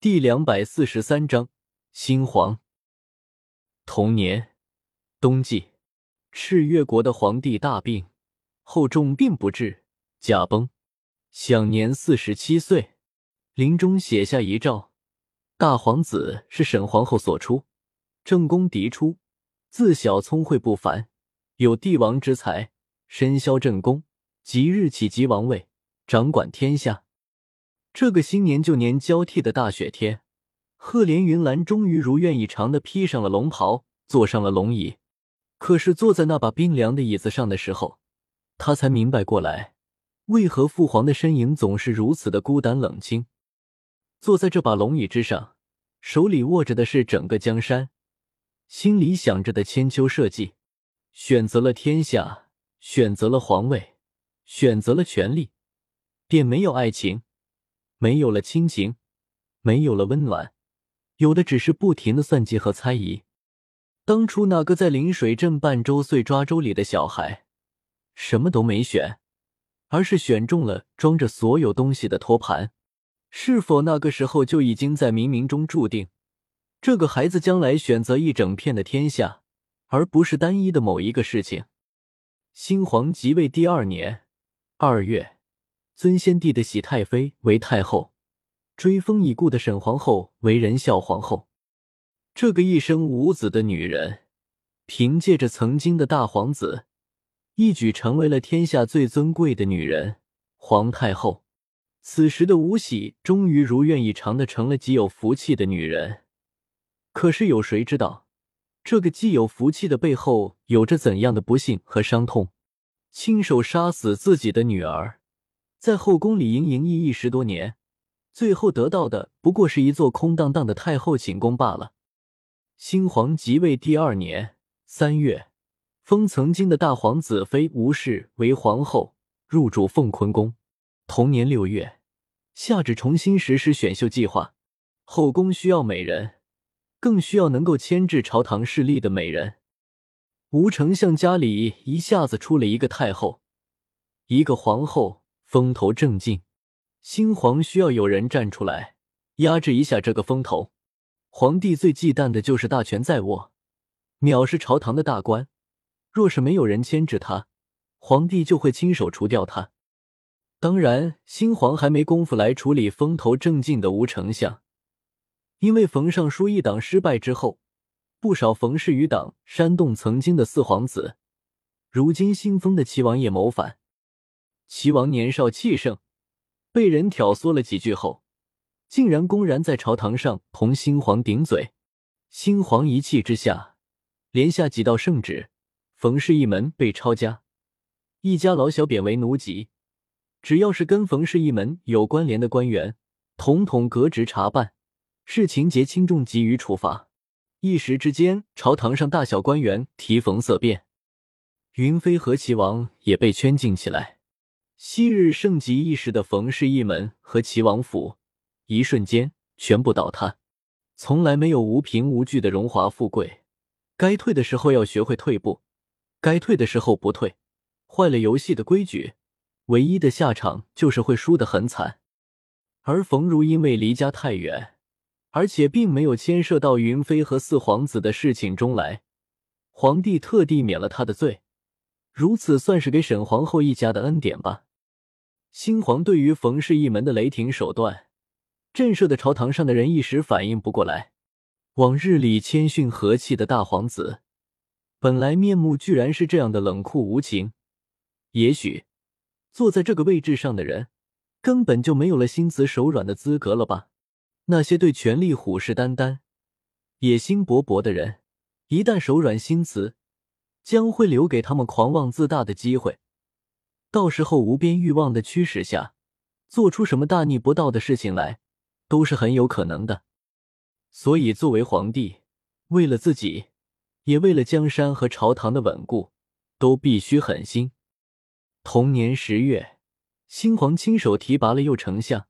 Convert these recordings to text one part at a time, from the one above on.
第两百四十三章新皇。同年冬季，赤月国的皇帝大病，后重病不治，驾崩，享年四十七岁。临终写下遗诏：大皇子是沈皇后所出，正宫嫡出，自小聪慧不凡，有帝王之才，身肖正宫，即日起即王位，掌管天下。这个新年旧年交替的大雪天，赫连云岚终于如愿以偿的披上了龙袍，坐上了龙椅。可是坐在那把冰凉的椅子上的时候，他才明白过来，为何父皇的身影总是如此的孤单冷清。坐在这把龙椅之上，手里握着的是整个江山，心里想着的千秋社稷，选择了天下，选择了皇位，选择了权力，便没有爱情。没有了亲情，没有了温暖，有的只是不停的算计和猜疑。当初那个在临水镇半周岁抓周礼的小孩，什么都没选，而是选中了装着所有东西的托盘。是否那个时候就已经在冥冥中注定，这个孩子将来选择一整片的天下，而不是单一的某一个事情？新皇即位第二年二月。尊先帝的喜太妃为太后，追封已故的沈皇后为仁孝皇后。这个一生无子的女人，凭借着曾经的大皇子，一举成为了天下最尊贵的女人——皇太后。此时的吴喜终于如愿以偿的成了极有福气的女人。可是有谁知道，这个既有福气的背后有着怎样的不幸和伤痛？亲手杀死自己的女儿。在后宫里营营役役十多年，最后得到的不过是一座空荡荡的太后寝宫罢了。新皇即位第二年三月，封曾经的大皇子妃吴氏为皇后，入主凤坤宫。同年六月，下旨重新实施选秀计划，后宫需要美人，更需要能够牵制朝堂势力的美人。吴丞相家里一下子出了一个太后，一个皇后。风头正劲，新皇需要有人站出来压制一下这个风头。皇帝最忌惮的就是大权在握，藐视朝堂的大官。若是没有人牵制他，皇帝就会亲手除掉他。当然，新皇还没工夫来处理风头正劲的吴丞相，因为冯尚书一党失败之后，不少冯氏余党煽动曾经的四皇子，如今新封的齐王爷谋反。齐王年少气盛，被人挑唆了几句后，竟然公然在朝堂上同新皇顶嘴。新皇一气之下，连下几道圣旨，冯氏一门被抄家，一家老小贬为奴籍。只要是跟冯氏一门有关联的官员，统统革职查办，视情节轻重给予处罚。一时之间，朝堂上大小官员提冯色变，云飞和齐王也被圈禁起来。昔日盛极一时的冯氏一门和齐王府，一瞬间全部倒塌。从来没有无凭无据的荣华富贵，该退的时候要学会退步，该退的时候不退，坏了游戏的规矩，唯一的下场就是会输得很惨。而冯如因为离家太远，而且并没有牵涉到云飞和四皇子的事情中来，皇帝特地免了他的罪，如此算是给沈皇后一家的恩典吧。新皇对于冯氏一门的雷霆手段，震慑的朝堂上的人一时反应不过来。往日里谦逊和气的大皇子，本来面目居然是这样的冷酷无情。也许坐在这个位置上的人，根本就没有了心慈手软的资格了吧？那些对权力虎视眈眈、野心勃勃的人，一旦手软心慈，将会留给他们狂妄自大的机会。到时候无边欲望的驱使下，做出什么大逆不道的事情来，都是很有可能的。所以，作为皇帝，为了自己，也为了江山和朝堂的稳固，都必须狠心。同年十月，新皇亲手提拔了右丞相、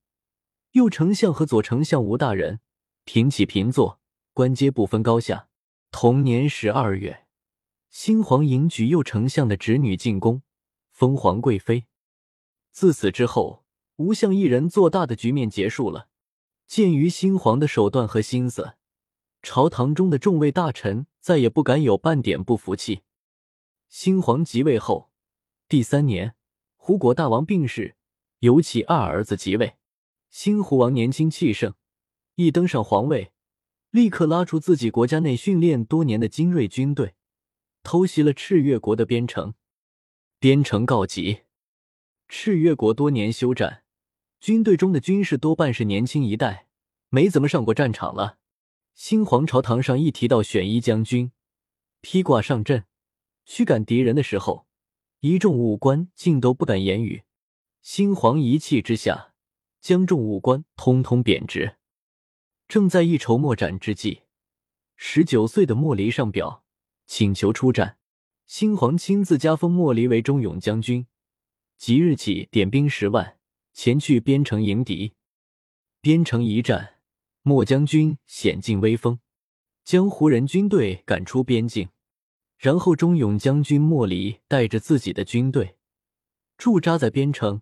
右丞相和左丞相吴大人，平起平坐，官阶不分高下。同年十二月，新皇迎娶右丞相的侄女进宫。封皇贵妃。自此之后，吴相一人做大的局面结束了。鉴于新皇的手段和心思，朝堂中的众位大臣再也不敢有半点不服气。新皇即位后第三年，胡国大王病逝，由其二儿子即位。新胡王年轻气盛，一登上皇位，立刻拉出自己国家内训练多年的精锐军队，偷袭了赤月国的边城。边城告急，赤越国多年休战。军队中的军士多半是年轻一代，没怎么上过战场了。新皇朝堂上一提到选一将军披挂上阵，驱赶敌人的时候，一众武官竟都不敢言语。新皇一气之下，将众武官通通贬职。正在一筹莫展之际，十九岁的莫离上表请求出战，新皇亲自加封莫离为忠勇将军，即日起点兵十万。前去边城迎敌，边城一战，莫将军显尽威风，将胡人军队赶出边境。然后忠勇将军莫离带着自己的军队驻扎在边城，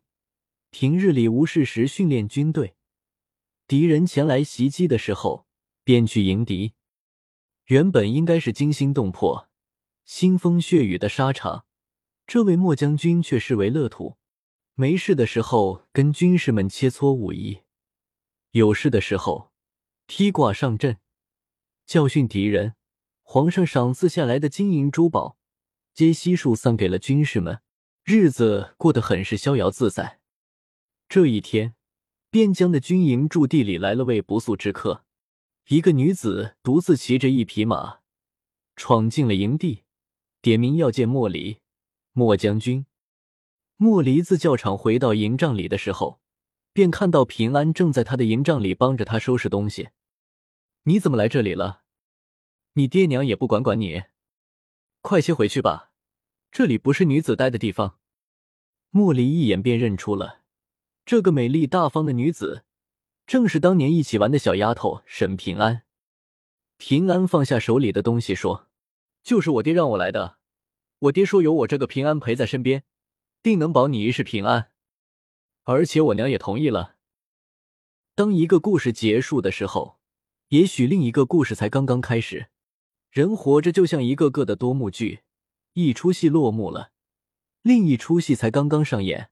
平日里无事时训练军队，敌人前来袭击的时候便去迎敌。原本应该是惊心动魄、腥风血雨的沙场，这位莫将军却视为乐土。没事的时候跟军士们切磋武艺，有事的时候披挂上阵教训敌人。皇上赏赐下来的金银珠宝皆悉数散给了军士们，日子过得很是逍遥自在。这一天，边疆的军营驻地里来了位不速之客，一个女子独自骑着一匹马闯进了营地，点名要见莫离莫将军。莫离自教场回到营帐里的时候，便看到平安正在他的营帐里帮着他收拾东西。你怎么来这里了？你爹娘也不管管你，快些回去吧，这里不是女子待的地方。莫离一眼便认出了这个美丽大方的女子，正是当年一起玩的小丫头沈平安。平安放下手里的东西说：“就是我爹让我来的，我爹说有我这个平安陪在身边。”定能保你一世平安，而且我娘也同意了。当一个故事结束的时候，也许另一个故事才刚刚开始。人活着就像一个个的多幕剧，一出戏落幕了，另一出戏才刚刚上演。